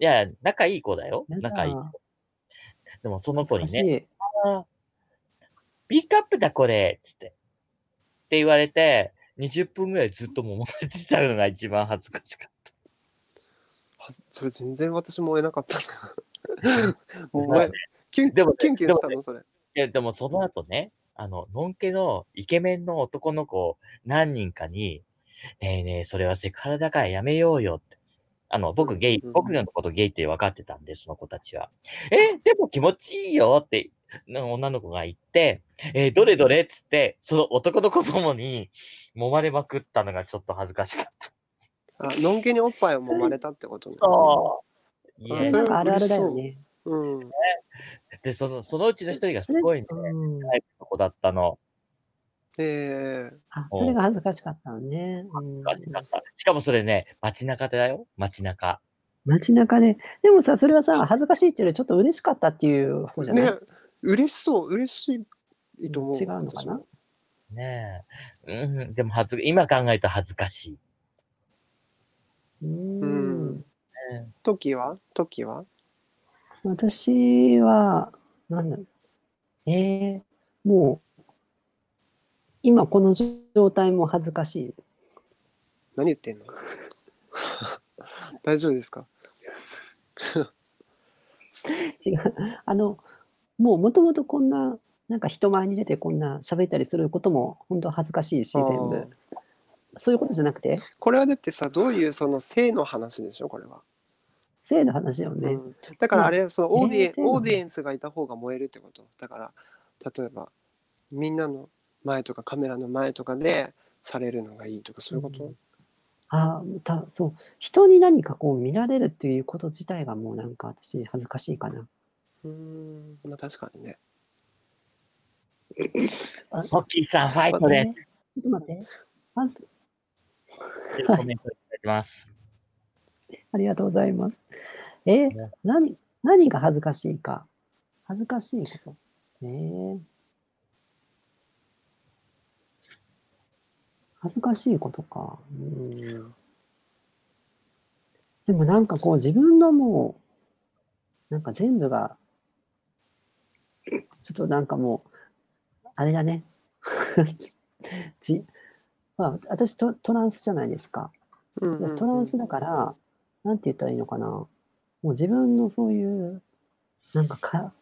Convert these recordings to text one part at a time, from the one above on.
いや、仲いい子だよ。や仲いい子。だ。でもその子にね、い。ああ、B カップだこれ、つって。って言われて、20分ぐらいずっと揉まれてたのが一番恥ずかしかった。はずそれ全然私も追えなかったな。もうまあね前キュンでもねキュンキュンしたの？それ。いや、でもその後ね、あの、のんけのイケメンの男の子何人かに、ねえねえ、それはセクハラだからやめようよって。あの、僕ゲイ、僕のことゲイって分かってたんで、その子たちは。え、でも気持ちいいよって、な女の子が言って、えーどれどれ？っつって、その男の子供に揉まれまくったのがちょっと恥ずかしかった。あのんけにおっぱいを揉まれたってことね。そう。いあやそれあるあるだよね。うん。で、その、そのうちの一人がすごいね、うんタイプの子だったの。ええあ、それが恥ずかしかったのね。うん恥ずかしかった。しかもそれね、街中でだよ。街中。街中で、でもさ、それはさ、恥ずかしいっていうよりちょっと嬉しかったっていう方じゃない、ね嬉しそう嬉しいと思う。違うのかな？ねえ。うん、でも恥ず、今考えると恥ずかしい。ううんん。時は？時は？私は、なんだろう。えー、もう、今この状態も恥ずかしい。何言ってんの？大丈夫ですか？違う。あの、もうもともとこんな、なんか人前に出てこんな喋ったりすることも本当恥ずかしいし、全部。そういうことじゃなくて、これはだってさどういうその性の話でしょこれは、性の話だよね。うんだからあれそのオーディオーディエンスがいた方が燃えるってこと？だから例えばみんなの前とかカメラの前とかでされるのがいいとかそういうこと、うんああ、たそう。人に何かこう見られるっていうこと自体がもうなんか私恥ずかしいかな。うーんまあ確かにねホッキーさん、ファイトでえーちょっと待って。まず、す。コメントいただきます。ありがとうございます。えーね何、何が恥ずかしいか。恥ずかしいこと。え恥ずかしいことか。うん。でもなんかこう自分のもう、なんか全部が、ちょっとなんかもう、あれだね。じまあ、私トトランスじゃないですか。うんうんうん私トランスだから、なんて言ったらいいのかな。もう自分のそういう、なんかか、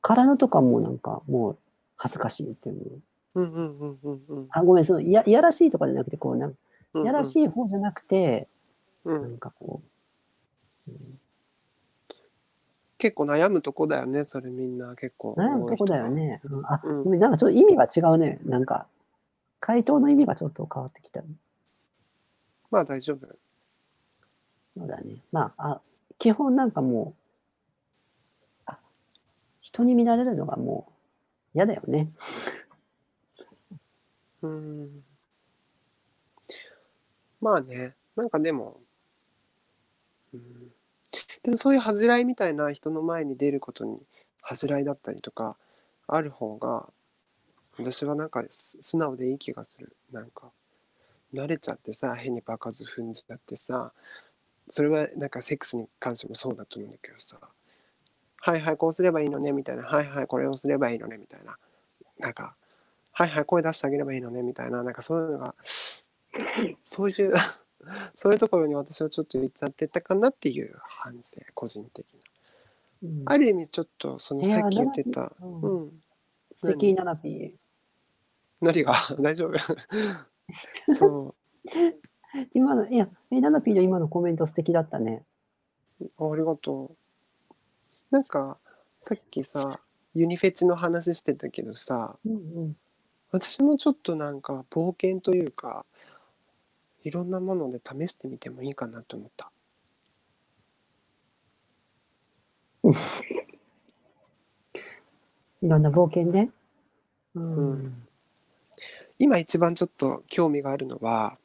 体とかもなんかもう恥ずかしいっていう。うんうんうんうんうんあ、ごめん、そのいやいやらしいとかじゃなくて、こうなんうんいやらしい方じゃなくて、うなんんかこう、うん結構悩むとこだよねそれみんな結構悩むとこだよね。うんあ、うんごめん、なんかちょっと意味が違うね。なんか、回答の意味がちょっと変わってきた。まあ大丈夫そうだね。まあ、あ基本なんかもう、あ人に見られるのがもう嫌だよね。うん。まあねなんかでも、うん、でもそういう恥じらいみたいな人の前に出ることに恥じらいだったりとかある方が私はなんか素直でいい気がする。なんか慣れちゃってさ変に場数踏んじゃってさそれはなんかセックスに関してもそうだと思うんだけどさはいはいこうすればいいのねみたいなはいはいこれをすればいいのねみたいななんかはいはい声出してあげればいいのねみたいななんかそういうのが そういう そういうところに私はちょっと言っちゃってたかなっていう反省個人的な。うん。ある意味ちょっとそのさっき言ってた。うんうん。素敵なナピー。何が？大丈夫そ 今の、いや、え、ナナピーの今のコメント素敵だったね。うありがとう。なんかさっきさユニフェチの話してたけどさうんうん。私もちょっとなんか冒険というかいろんなもので試してみてもいいかなと思った いろんな冒険ね。ううんん。今一番ちょっと興味があるのは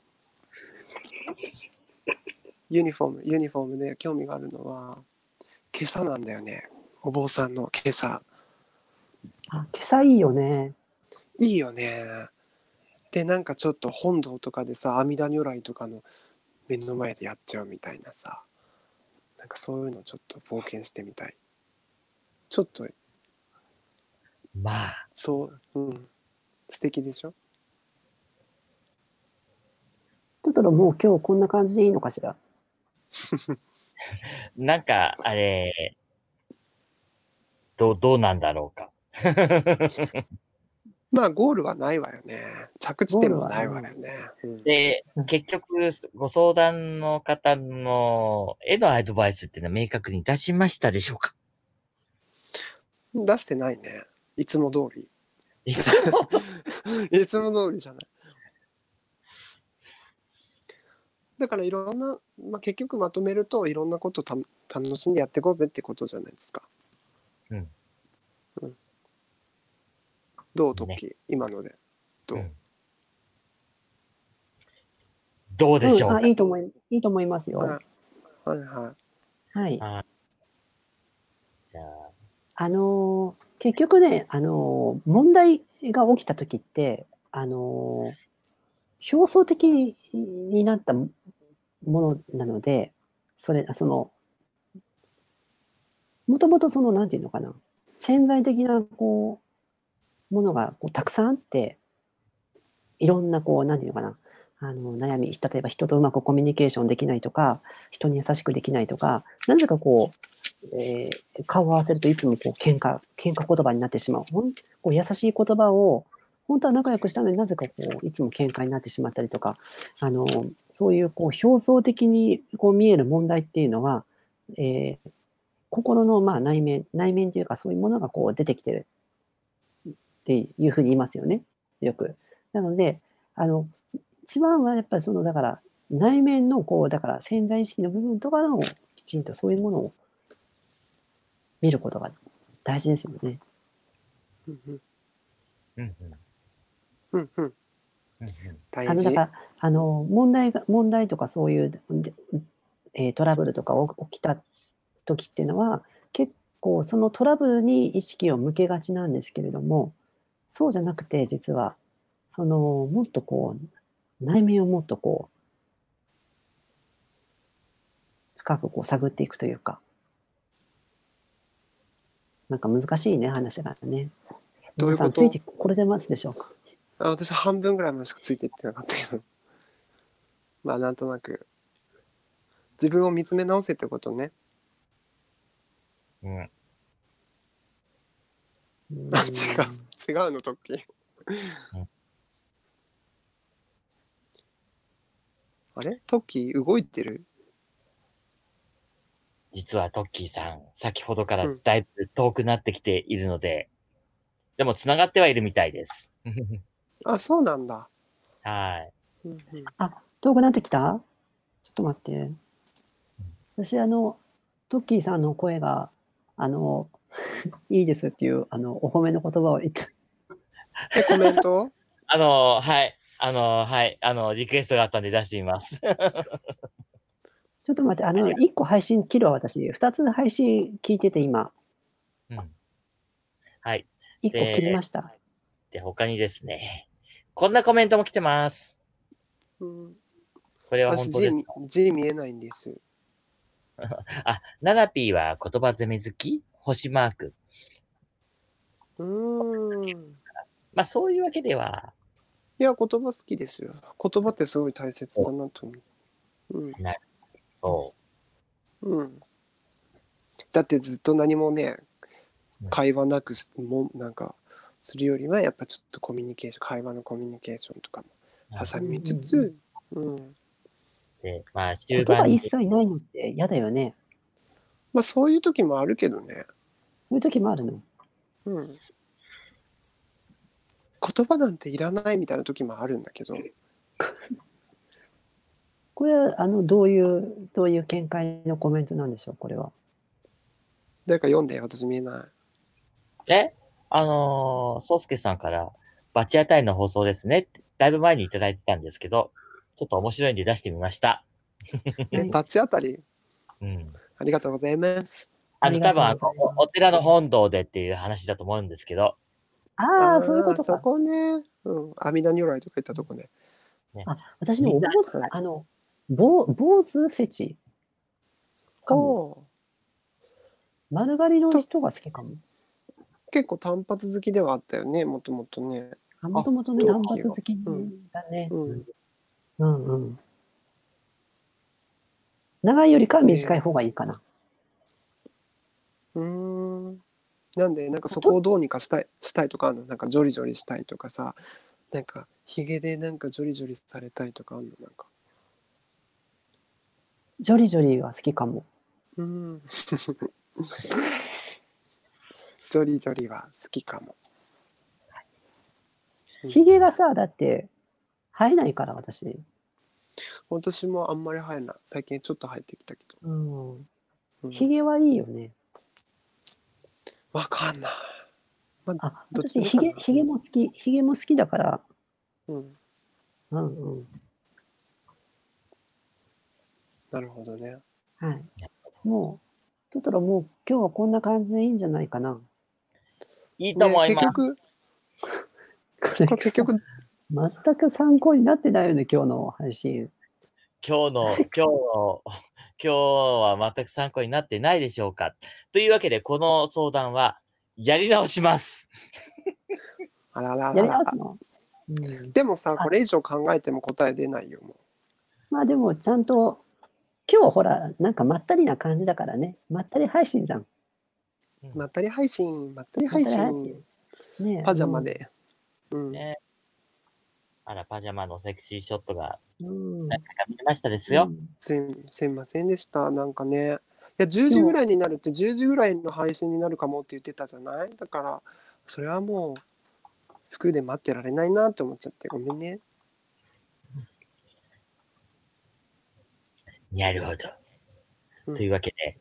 ユニフォームユニフォームで興味があるのは今朝なんだよねお坊さんの今朝あ、今朝いいよね。いいよね。でなんかちょっと本堂とかでさ阿弥陀如来とかの目の前でやっちゃうみたいなさなんかそういうのちょっと冒険してみたい。ちょっとまあ、そううん。素敵でしょ？トトロもう今日こんな感じでいいのかしら？なんか、あれ、どう、どうなんだろうか。まあゴールはないわよね。着地点もないわよね、うん。でうん、結局、ご相談の方の絵のアドバイスっていうのは明確に出しましたでしょうか？出してないね。いつも通り。いつ いつも通りじゃない。だからいろんな、まあ、結局まとめるといろんなことをた楽しんでやっていこうぜってことじゃないですか。うん。うん、どう？トね。ッキー、今ので。どう、うん。どうでしょう？か、うん、あいいと思いいいと思いますよ。はい。はいははい。じゃあ、あのー結局ね、あのー問題が起きた時って、あのー表層的になったものなので、それ、その、もともとその、なんていうのかな、潜在的な、こう、ものがこうたくさんあって、いろんな、こう、なんていうのかな、あの悩み、例えば人とうまくコミュニケーションできないとか、人に優しくできないとか、なぜかこう、えー顔を合わせるといつもこう喧嘩喧嘩言葉になってしまう。ほんこう優しい言葉を本当は仲良くしたのになぜかこういつも喧嘩になってしまったりとか、あのそういうこう表層的にこう見える問題っていうのは、えー心のまあ内面内面というかそういうものがこう出てきてる。っていうふうに言いますよね。よく。なので、あの、一番はやっぱりその、だから、内面のこう、だから潜在意識の部分とかの、きちんとそういうものを見ることが大事ですよね。うんうん。うんうん。大事あの、だから、あの、問題が、問題とかそういう、でえートラブルとか起きた時っていうのは、結構そのトラブルに意識を向けがちなんですけれども、そうじゃなくて実はそのもっとこう内面をもっとこう深くこう探っていくというかなんか難しいね話がね。どういうこと？皆さんついてこれでますでしょうか？あ私半分ぐらいまでしかついていってなかったけど。まあなんとなく。自分を見つめ直せってことね。うん違う違うのトッキーうん。あれ？トッキー動いてる？実はトッキーさん、先ほどからうんだいぶ遠くなってきているので、でも繋がってはいるみたいです。あ、そうなんだ。はい。うんうんあ、遠くなってきた？ちょっと待って。私、あの、トッキーさんの声が、あの、いいですっていう、あの、お褒めの言葉を言って、え、コメント？あの、はい。あの、はい。あの、リクエストがあったんで出してみます。ちょっと待って、あの、1個配信切るわ、私。2つ配信聞いてて、今。うん。はい。1個切りました。で、他にですね、こんなコメントも来てます。うん、これは本当ですか？字見えないんです。あ、ナナピーは言葉攻め好き？星マーク。うーん。まあ、そういうわけでは、いや、言葉好きですよ。言葉ってすごい大切だなと思う。うん。そうん。だってずっと何もねうん、会話なくすもなんかするよりはやっぱちょっとコミュニケーション、会話のコミュニケーションとかもう。挟みつつ、うん。で、まあ、言終盤に葉一切ないのって嫌だよね。まあそういう時もあるけどね。そういう時もあるの？うん。言葉なんていらないみたいな時もあるんだけど、これは、あの、どういう、どういう見解のコメントなんでしょう、これは。誰か読んで、私見えない。え？あのー、ソウスケさんから、バチ当たりの放送ですねって、だいぶ前にいただいてたんですけど、ちょっと面白いんで出してみました。え、バチ当たり？うん。ありがとうございます。あの、多分あのお寺の本堂でっていう話だと思うんですけど、ああ、そういうことか。そこね。うん。阿弥陀如来とか言ったとこね。私ね、お坊みんな主あの、坊坊主フェチ。かも。お丸刈りの人が好きかも。結構単発好きではあったよねもともとね。あもともとね、あ単発好きうんだね。うん、うんうん。長いよりかは短い方がいいかな。うーん。なんでなんかそこをどうにかしたいしたいとかあるの？なんかジョリジョリしたいとかさ。なんかヒゲでなんかジョリジョリされたいとかあるの？なんか。ジョリジョリは好きかも。うーん。ジョリジョリは好きかも。うん。ヒゲがさ、だって生えないから私。私もあんまり生えない最近ちょっと生えてきたけどうん。うんヒゲはいいよね。わかんないあ、どっち私ヒゲ、でもいいかなヒゲも好き、ヒゲも好きだから、うんうんうん。なるほどねはい。もう、トトロもう今日はこんな感じでいいんじゃないかな。いいと思ねいます。結局 これこれ結局全く参考になってないよね、今日の配信。今日の、今日の、今日は全く参考になってないでしょうか。というわけで、この相談は、やり直します。あららやりららますの、うん、でもさこれ以上考えても答え出ないよもまあでもちゃんと、今日ほら、なんかまったりな感じだからね。まったり配信じゃん。うまったり配信。まったり配信。ねえ。パジャマ。で。うん。ねあら、パジャマのセクシーショットが、うん。なんか見えましたですよ。すいすいませんでした。なんかね。いや10時ぐらいになるって10時ぐらいの配信になるかもって言ってたじゃない？だからそれはもう服で待ってられないなって思っちゃってごめんね。なるほど。うん。というわけで、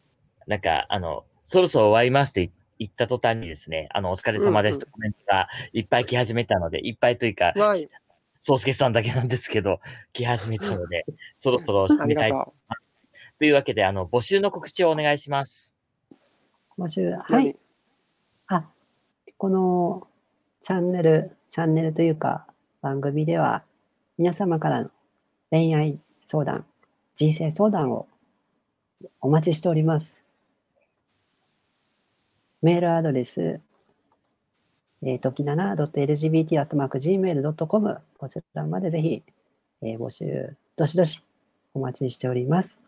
なんか、あの、そろそろ終わりますって言った途端にですね、あの、お疲れ様ですとコメントがいっぱい来始めたので、いっぱいというか、わい宗介さんだけなんですけど、来始めたので、そろそろ締ありがめたい。とというわけで、あの、募集の告知をお願いします。募集、はい。あ、このチャンネル、チャンネルというか番組では皆様からの恋愛相談、人生相談をお待ちしております。メールアドレス、えー、ときなな .lgbt.gmail.com こちらまでぜひ、えー募集、どしどしお待ちしております。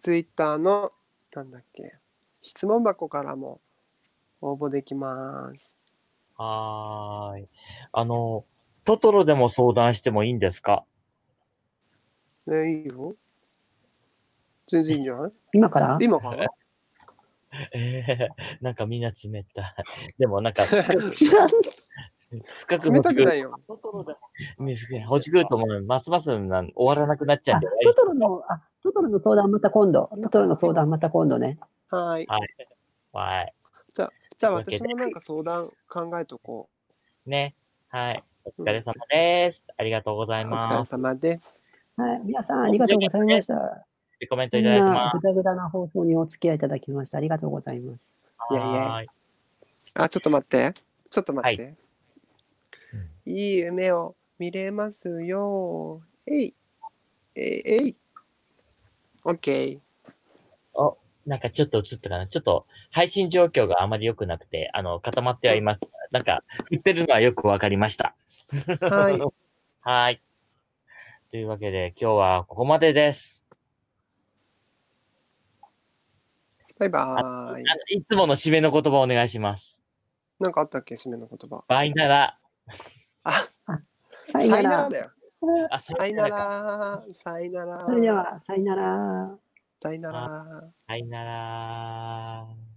ツイッターのなんだっけ質問箱からも応募できます。はーい。あの、トトロでも相談してもいいんですか？ねいいよ。全然いいんじゃない？今から？今から？えー、なんかみんな冷たい。でもなんか、深く冷たくないよトトロでも、ほじくると思うますますなん終わらなくなっちゃうあんで、トトロの、あ、トトロの相談また今度。トトロの相談また今度ね。はいはい。じゃあ私もなんか相談考えとこね。はい。お疲れ様です。ありがとうございうお疲れます。様ですはい、皆さんありがとうございました。コメントいただきまなぐだぐだな放送にお付き合いいただきましてありがとうございます。す。いやいやはーい。あちょっと待ってちょっと待って、うんい、い夢を見れますよえいえいえいオッケーなんかちょっと映ったかな。ちょっと配信状況があまり良くなくて、あの、固まってはいます。なんか、振ってるのはよくわかりました。はい はい。というわけで、今日はここまでです。バイバーイいつもの締めの言葉お願いします。なんかあったっけ？締めの言葉バイなら、あさよなら。だよあ、ささいな。らさいならそれでは、さよなら。さいならさいなら。